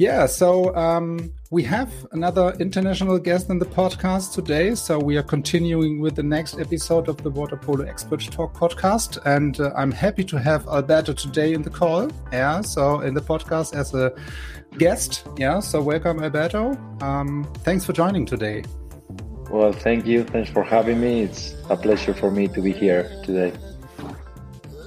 Yeah, so um, we have another international guest in the podcast today. So we are continuing with the next episode of the Water Polo Expert Talk podcast. And uh, I'm happy to have Alberto today in the call. Yeah, so in the podcast as a guest. Yeah, so welcome, Alberto. Um, thanks for joining today. Well, thank you. Thanks for having me. It's a pleasure for me to be here today.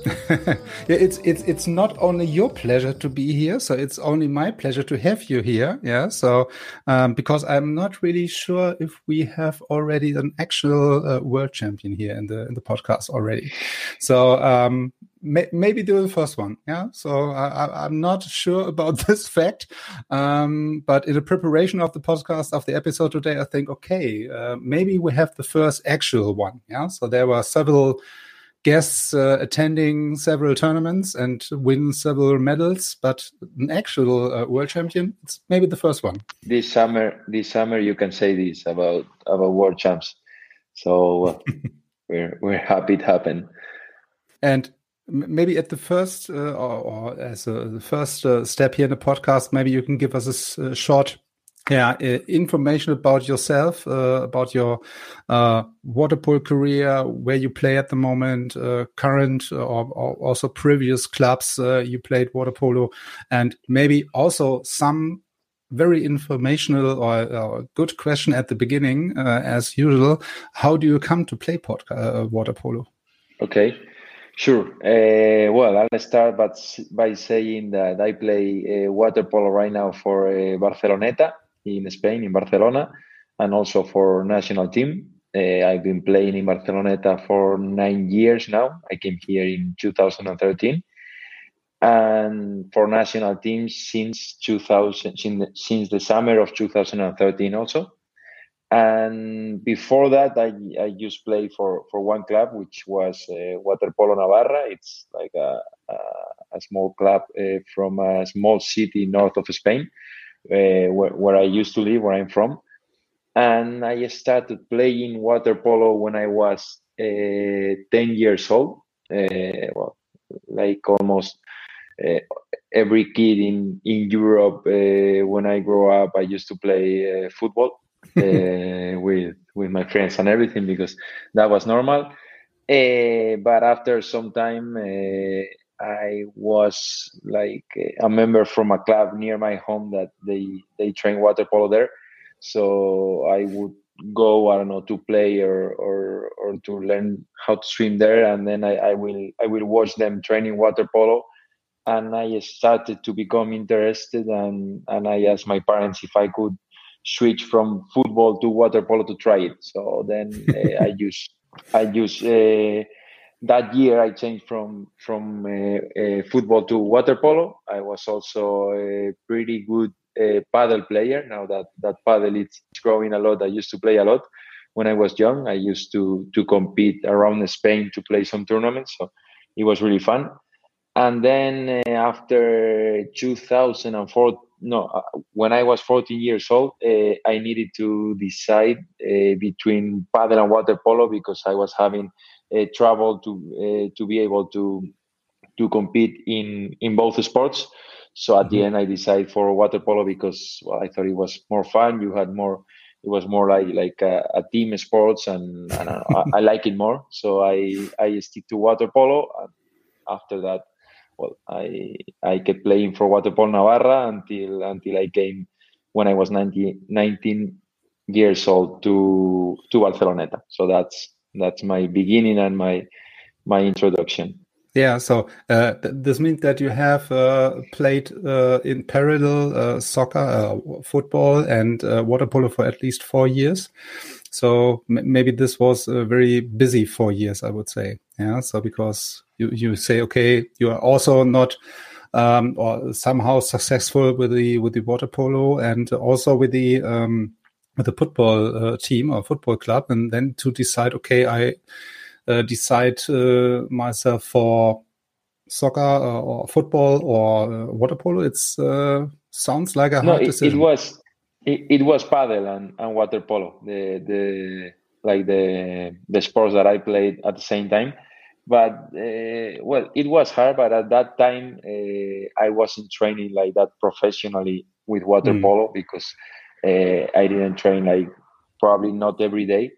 yeah, it's it's it's not only your pleasure to be here, so it's only my pleasure to have you here. Yeah, so um, because I'm not really sure if we have already an actual uh, world champion here in the in the podcast already. So um, may, maybe do the first one. Yeah, so I, am not sure about this fact, um, but in the preparation of the podcast of the episode today, I think okay, uh, maybe we have the first actual one. Yeah, so there were several guests uh, attending several tournaments and win several medals, but an actual uh, world champion, it's maybe the first one. This summer, this summer, you can say this about about world champs. So uh, we're we're happy it happened. And maybe at the first uh, or, or, as a, the first uh, step here in the podcast, maybe you can give us a, a short yeah uh, information about yourself uh, about your uh, water polo career where you play at the moment uh, current or, or, also previous clubs uh, you played water polo and maybe also some very informational or, or good question at the beginning uh, as usual how do you come to play water polo okay Sure. Uh, well, I'll start but by saying that I play uh, water polo right now for uh, Barceloneta in Spain, in Barcelona, and also for national team. Uh, I've been playing in Barceloneta for nine years now. I came here in 2013, and for national teams since 2000, since the summer of 2013 also. And before that, I, I used play for, for one club, which was uh, Water Polo Navarra. It's like a, a, a small club uh, from a small city north of Spain uh, where, where, I used to live, where I'm from. And I started playing water polo when I was uh, 10 years old. Uh, well, like almost uh, every kid in, in Europe, uh, when I grow up, I used to play uh, football with, with my friends and everything because that was normal. but after some time, I was like a member from a club near my home that they they train water polo there. So I would go I don't know to play or or, or to learn how to swim there, and then I, I will I will watch them training water polo, and I started to become interested, and and I asked my parents if I could switch from football to water polo to try it. So then uh, I use I use. Uh, that year I changed from from uh, uh, football to water polo. I was also a pretty good uh, paddle player. Now that that paddle is growing a lot, I used to play a lot when I was young. I used to to compete around Spain to play some tournaments, so it was really fun. And then uh, after 2004, no, uh, when I was 14 years old, uh, I needed to decide between paddle and water polo because I was having travel to uh, to be able to to compete in in both sports. So at mm-hmm. the end, I decided for water polo because well, I thought it was more fun. You had more. It was more like like a, a team sports, and, and I, I, like it more. So I I stick to water polo. And after that, well, I I kept playing for water polo Navarra until until I came when I was 19, 19 years old to to Barceloneta. So that's that's my beginning and my my introduction Yeah, so uh, th this means that you have uh, played uh, in parallel uh, soccer, uh, football, and uh, water polo for at least four years. So maybe this was a very busy four years, I would say. Yeah, so because you you say okay, you are also not um, or somehow successful with the with the water polo and also with the um, the football team or football club, and then to decide okay, I uh, decide uh, myself for soccer uh, or football or water polo. It's sounds like a no, hard it, decision. It was it, it was paddle and, and water polo. The the like the the sports that I played at the same time. But uh, well, it was hard. But at that time, uh, I wasn't training like that professionally with water mm. polo because uh, I didn't train like probably not every day.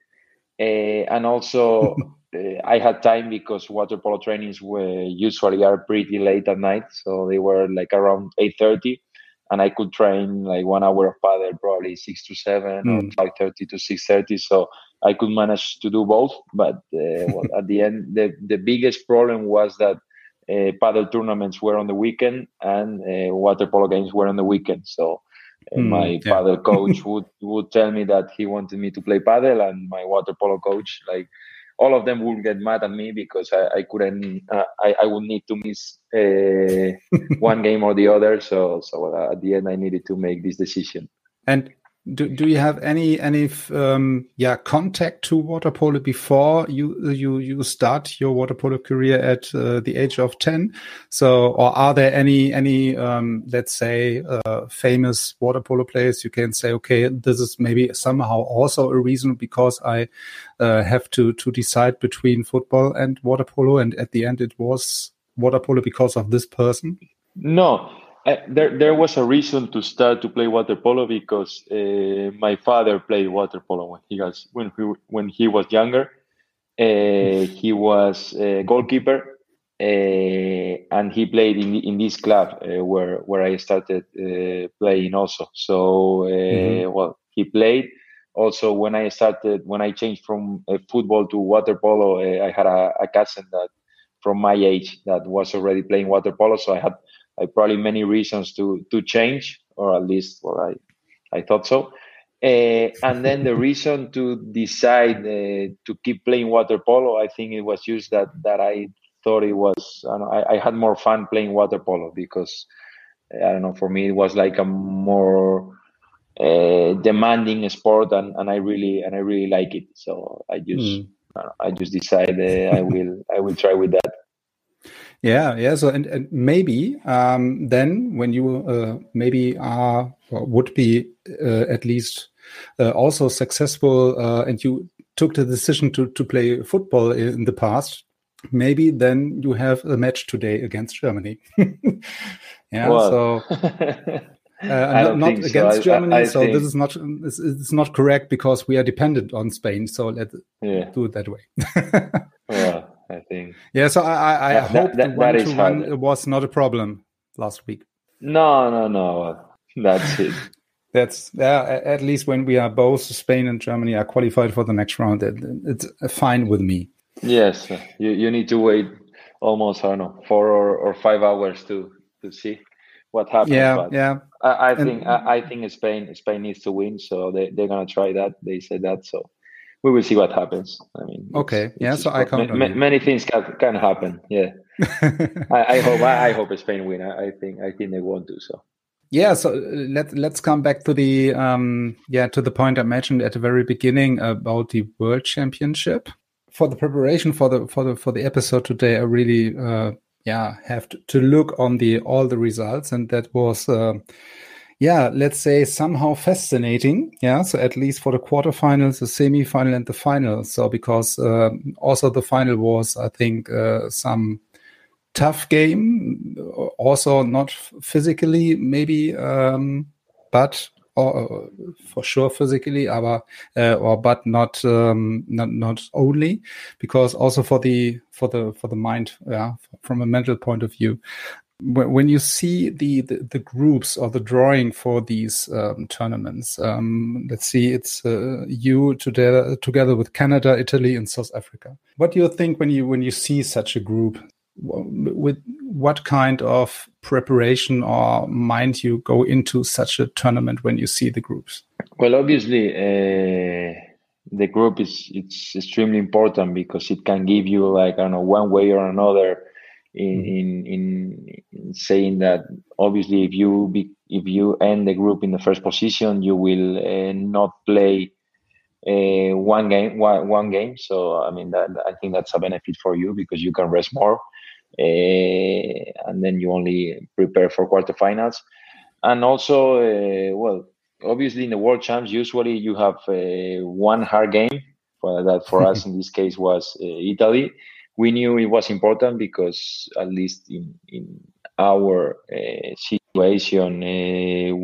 and also, uh, I had time because water polo trainings were usually are pretty late at night, so they were like around eight thirty, and I could train like one hour of paddle probably six to seven mm. or five thirty to six thirty. So I could manage to do both, but uh, well, at the end, the the biggest problem was that uh, paddle tournaments were on the weekend and uh, water polo games were on the weekend. So uh, mm, my yeah. paddle coach would would tell me that he wanted me to play paddle, and my water polo coach like all of them would get mad at me because I, I couldn't. Uh, I, I would need to miss uh, one game or the other. So so at the end, I needed to make this decision. And do, do you have any any um, yeah contact to water polo before you you you start your water polo career at uh, the age of 10 so or are there any any um, let's say uh, famous water polo players you can say okay this is maybe somehow also a reason because I uh, have to to decide between football and water polo and at the end it was water polo because of this person? No I, there, there was a reason to start to play water polo because uh, my father played water polo when he was when he, when he was younger. Uh, he was a goalkeeper, uh, and he played in in this club uh, where where I started uh, playing also. So uh, mm-hmm. well, he played. Also, when I started, when I changed from football to water polo, I had a, a cousin that from my age that was already playing water polo. So I had I probably many reasons to to change, or at least well, I I thought so. Uh, and then the reason to decide uh, to keep playing water polo, I think it was just that that I thought it was I, I, had more fun playing water polo because I don't know for me it was like a more uh, demanding sport and, and I really and I really like it. So I just mm. I just decided I will I will try with that. Yeah, yeah. So and, and maybe um, then when you uh, maybe are or would be uh, at least uh, also successful uh, and you took the decision to to play football in the past, maybe then you have a match today against Germany. yeah. So. Uh, not, not against so. Germany, I, I so think... this is not it's, it's, not correct because we are dependent on Spain. So let's yeah. do it that way. well, I think. Yeah, so I, I that, hope that, the one to one was not a problem last week. No, no, no. That's it. That's uh, yeah. At least when we are both Spain and Germany are qualified for the next round, it, it's fine with me. Yes, uh, you you need to wait almost I don't know four or, or five hours to to see what happens. Yeah, but yeah. I, I think I, I, think Spain Spain needs to win, so they they're gonna try that. They said that, so we will see what happens. I mean, okay, yeah. So I can't. Ma- many things can, can happen. Yeah, I, I, hope. I, I, hope Spain win. I, I, think. I think they want to. So. Yeah, so uh, let let's come back to the um yeah to the point I mentioned at the very beginning about the World Championship. For the preparation for the for the for the episode today, I really uh yeah have to, to look on the all the results, and that was. Uh, yeah, let's say somehow fascinating. Yeah, so at least for the quarterfinals, the semi-final, and the final. So because uh, also the final was, I think, uh, some tough game. Also not physically, maybe, um, but or, uh, for sure physically, aber uh, or but not um, not not only because also for the for the for the mind, yeah, from a mental point of view when you see the, the, the, groups or the drawing for these um, tournaments, um, let's see, it's uh, you together together with Canada, Italy, and South Africa. What do you think when you when you see such a group? with what kind of preparation or mind you go into such a tournament when you see the groups? Well, obviously, uh, the group is it's extremely important because it can give you like I don't know one way or another in mm-hmm. in, in, in saying that obviously if you be, if you end the group in the first position, you will uh, not play uh, one game one, one game. So I mean that I think that's a benefit for you because you can rest more, uh, and then you only prepare for quarterfinals, and also uh, well obviously in the world champs usually you have uh, one hard game for that for us in this case was uh, Italy. We knew it was important because at least in in our uh, situation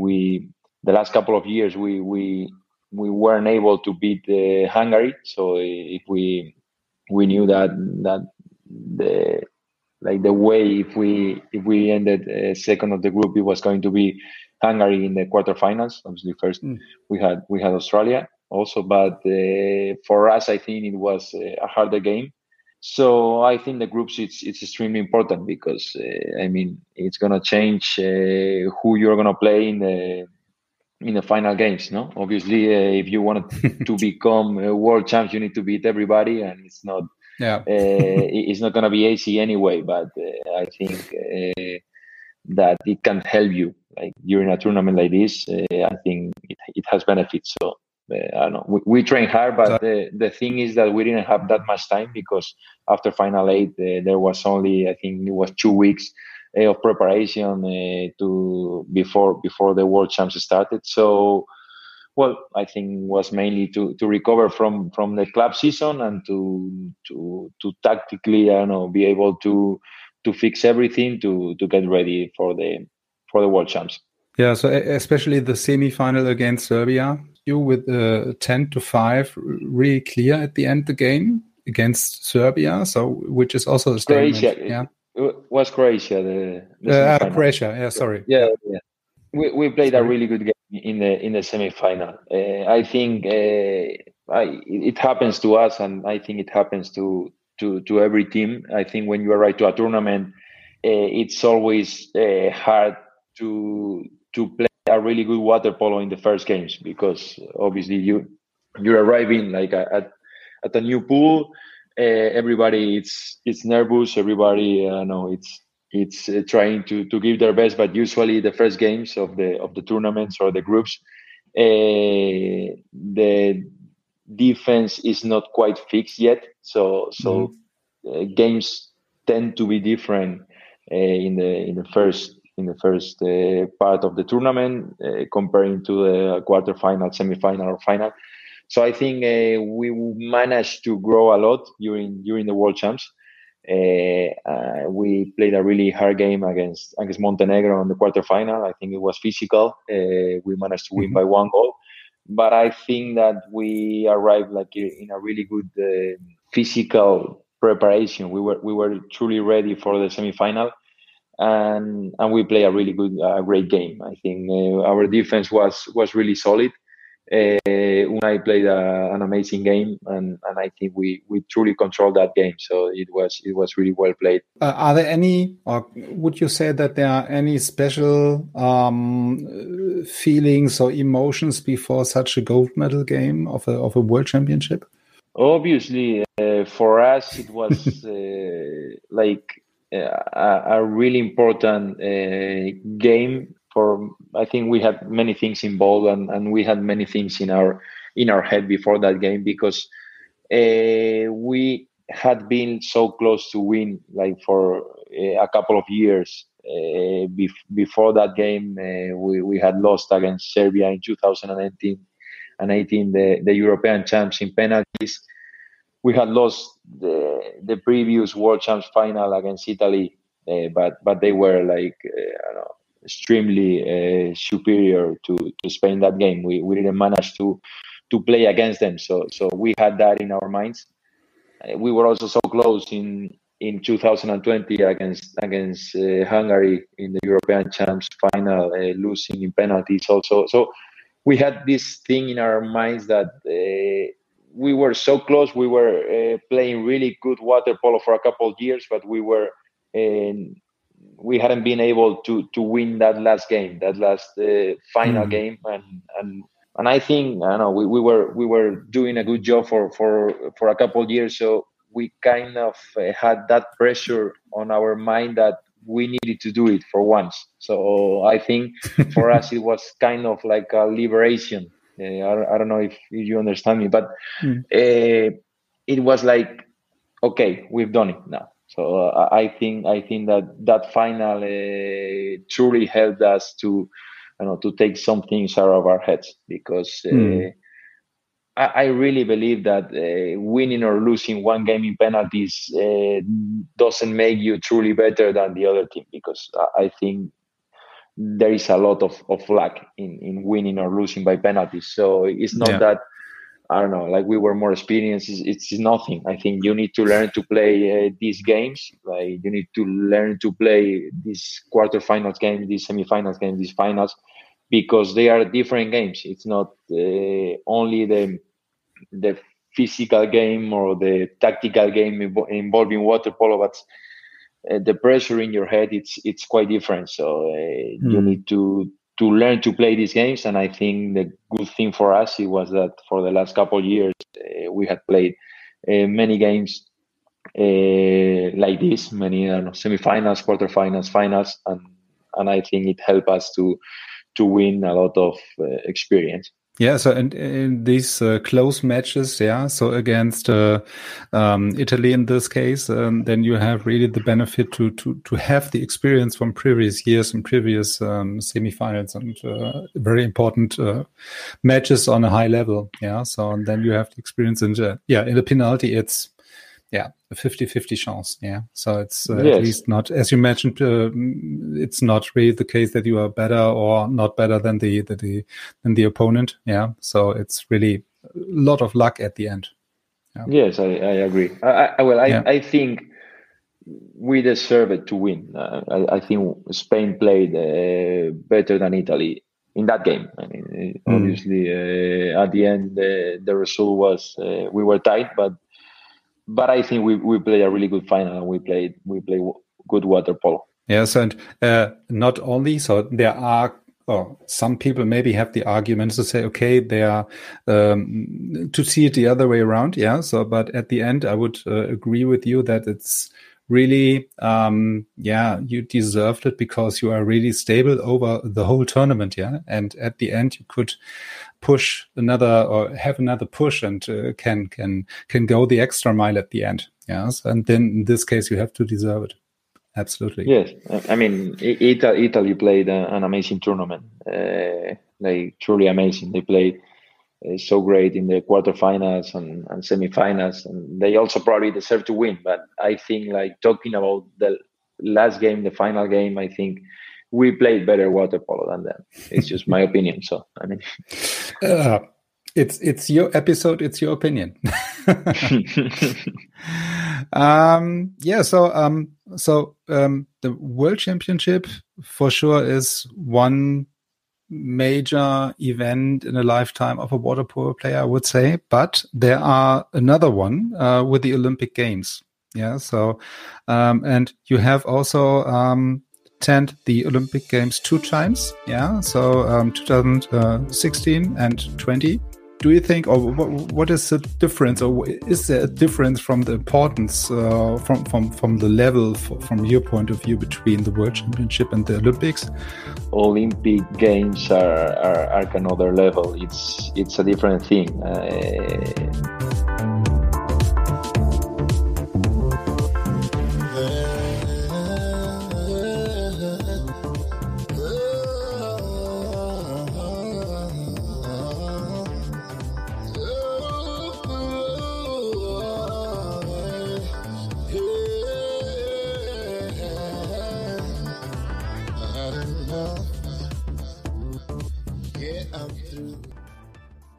we the last couple of years we we we weren't able to beat uh, Hungary. So if we we knew that that the like the way if we if we ended uh, second of the group, it was going to be Hungary in the quarterfinals. Obviously, first mm. we had we had Australia also, but uh, for us, I think it was a harder game. So I think the groups it's it's extremely important because uh, I mean it's gonna change uh, who you're gonna play in the in the final games. No, obviously, uh, if you want to become a world champ, you need to beat everybody, and it's not. Yeah, uh, it's not going to be easy anyway. But uh, I think uh, that it can help you. Like during a tournament like this, uh, I think it, it has benefits. So I don't know. We, we train hard, but the, the thing is that we didn't have that much time because after final eight, there was only I think it was two weeks uh, of preparation uh, to before before the World Champs started. So, well, I think was mainly to to recover from from the club season and to to to tactically, I don't know, be able to to fix everything to to get ready for the for the World Champs. Yeah, so especially the semi-final against Serbia, you with uh, ten to five, really clear at the end of the game against Serbia. So which is also a statement. Croatia, yeah it was Croatia. The, the uh, Croatia, yeah, sorry. Yeah, yeah. We, we played sorry. a really good game in the in the semifinal. Uh, I think uh, I, it happens to us, and I think it happens to to to every team. I think when you arrive to a tournament, uh, it's always uh, hard to to play a really good water polo in the first games because obviously you you're arriving like at at a new pool uh, everybody it's it's nervous. Everybody, uh, know, it's it's uh, trying to to give their best. But usually, the first games of the of the tournaments or the groups, uh, the defense is not quite fixed yet. So so mm-hmm. uh, games tend to be different uh, in the in the first in the first uh, part of the tournament uh, comparing to the quarterfinal, semifinal, or final. So I think uh, we managed to grow a lot during during the World Champs. Uh, uh, we played a really hard game against against Montenegro in the quarterfinal. I think it was physical. Uh, we managed to win mm-hmm. by one goal, but I think that we arrived like in a really good physical preparation. We were we were truly ready for the semifinal, and and we play a really good, uh, great game. I think our defense was was really solid uh, Unai played a, an amazing game, and, and I think we, we truly controlled that game. So it was it was really well played. Uh, are there any, or would you say that there are any special um, feelings or emotions before such a gold medal game of a of a world championship? Obviously, uh, for us it was uh, like a, really important uh, game for I think we had many things involved and, and we had many things in our in our head before that game because uh, we had been so close to win like for uh, a couple of years uh, bef- before that game uh, we, we had lost against Serbia in 2018 and 18 the, the European champs in penalties we had lost the, the previous world champs final against Italy uh, but but they were like uh, know, extremely uh, superior to, to Spain that game. We, we didn't manage to to play against them, so so we had that in our minds. Uh, we were also so close in in 2020 against against uh, Hungary in the European Champs final, uh, losing in penalties. Also, so we had this thing in our minds that we were so close. We were uh, playing really good water polo for a couple of years, but we were and we hadn't been able to to win that last game, that last uh, final mm. game, and and and I think I don't know we, we were we were doing a good job for for for a couple of years, so we kind of uh, had that pressure on our mind that we needed to do it for once. So I think for us it was kind of like a liberation. Uh, I, I, don't know if, you understand me, but mm. uh, it was like, okay, we've done it now. So uh, I think I think that that final uh, truly helped us to, you know, to take some things out of our heads because. Mm I, I really believe that uh, winning or losing one game in penalties uh, doesn't make you truly better than the other team because I think there is a lot of, of luck in, in winning or losing by penalties. So it's not yeah. that I don't know, like we were more experienced. It's, it's, nothing. I think you need to learn to play uh, these games. Like you need to learn to play these quarterfinals games, these semifinals games, these finals because they are different games. It's not uh, only the the physical game or the tactical game involving water polo, but uh, the pressure in your head it's it's quite different. So uh, mm. you hmm. need to to learn to play these games. And I think the good thing for us it was that for the last couple of years uh, we had played uh, many games uh, like this, many know, semifinals, quarterfinals, finals, and and I think it helped us to to win a lot of uh, experience. Yeah, so in, in these uh, close matches, yeah, so against uh, um, Italy in this case, um, then you have really the benefit to to to have the experience from previous years and previous um, semifinals and uh, very important uh, matches on a high level. Yeah, so and then you have the experience in yeah in the penalty. It's yeah a 50-50 chance yeah so it's uh, yes. at least not as you mentioned uh, it's not really the case that you are better or not better than the, the, the than the opponent yeah so it's really a lot of luck at the end yeah. yes i, I agree I, I well I, yeah. I think we deserve it to win uh, I, I, think spain played uh, better than italy in that game i mean mm. obviously uh, at the end the result was uh, we were tight but but I think we, we played a really good final and we played we played good water polo. Yes, and uh, not only so there are some people maybe have the arguments to say, okay, they are um, to see it the other way around. Yeah. So, but at the end, I would uh, agree with you that it's really, um, yeah, you deserved it because you are really stable over the whole tournament. Yeah. And at the end, you could push another or have another push and uh, can can can go the extra mile at the end. Yes, and then in this case you have to deserve it. Absolutely. Yes, I mean Italy, played an amazing tournament, uh, like truly amazing. They played so great in the quarterfinals and, and semifinals, and they also probably deserve to win. But I think, like talking about the last game, the final game, I think we played better water polo than them. It's just my opinion. So I mean, uh, it's it's your episode. It's your opinion. um, yeah. So um, so um, the World Championship for sure is one major event in a lifetime of a water polo player, I would say. But there are another one uh, with the Olympic Games. Yeah. So, um, and you have also um, attend the Olympic Games two times. Yeah, so um, 2016 and 20. Do you think, or what, what is the difference, or is there a difference from the importance, uh, from from from the level, from your point of view, between the World Championship and the Olympics? Olympic Games are, are, are another level. It's it's a different thing. Uh,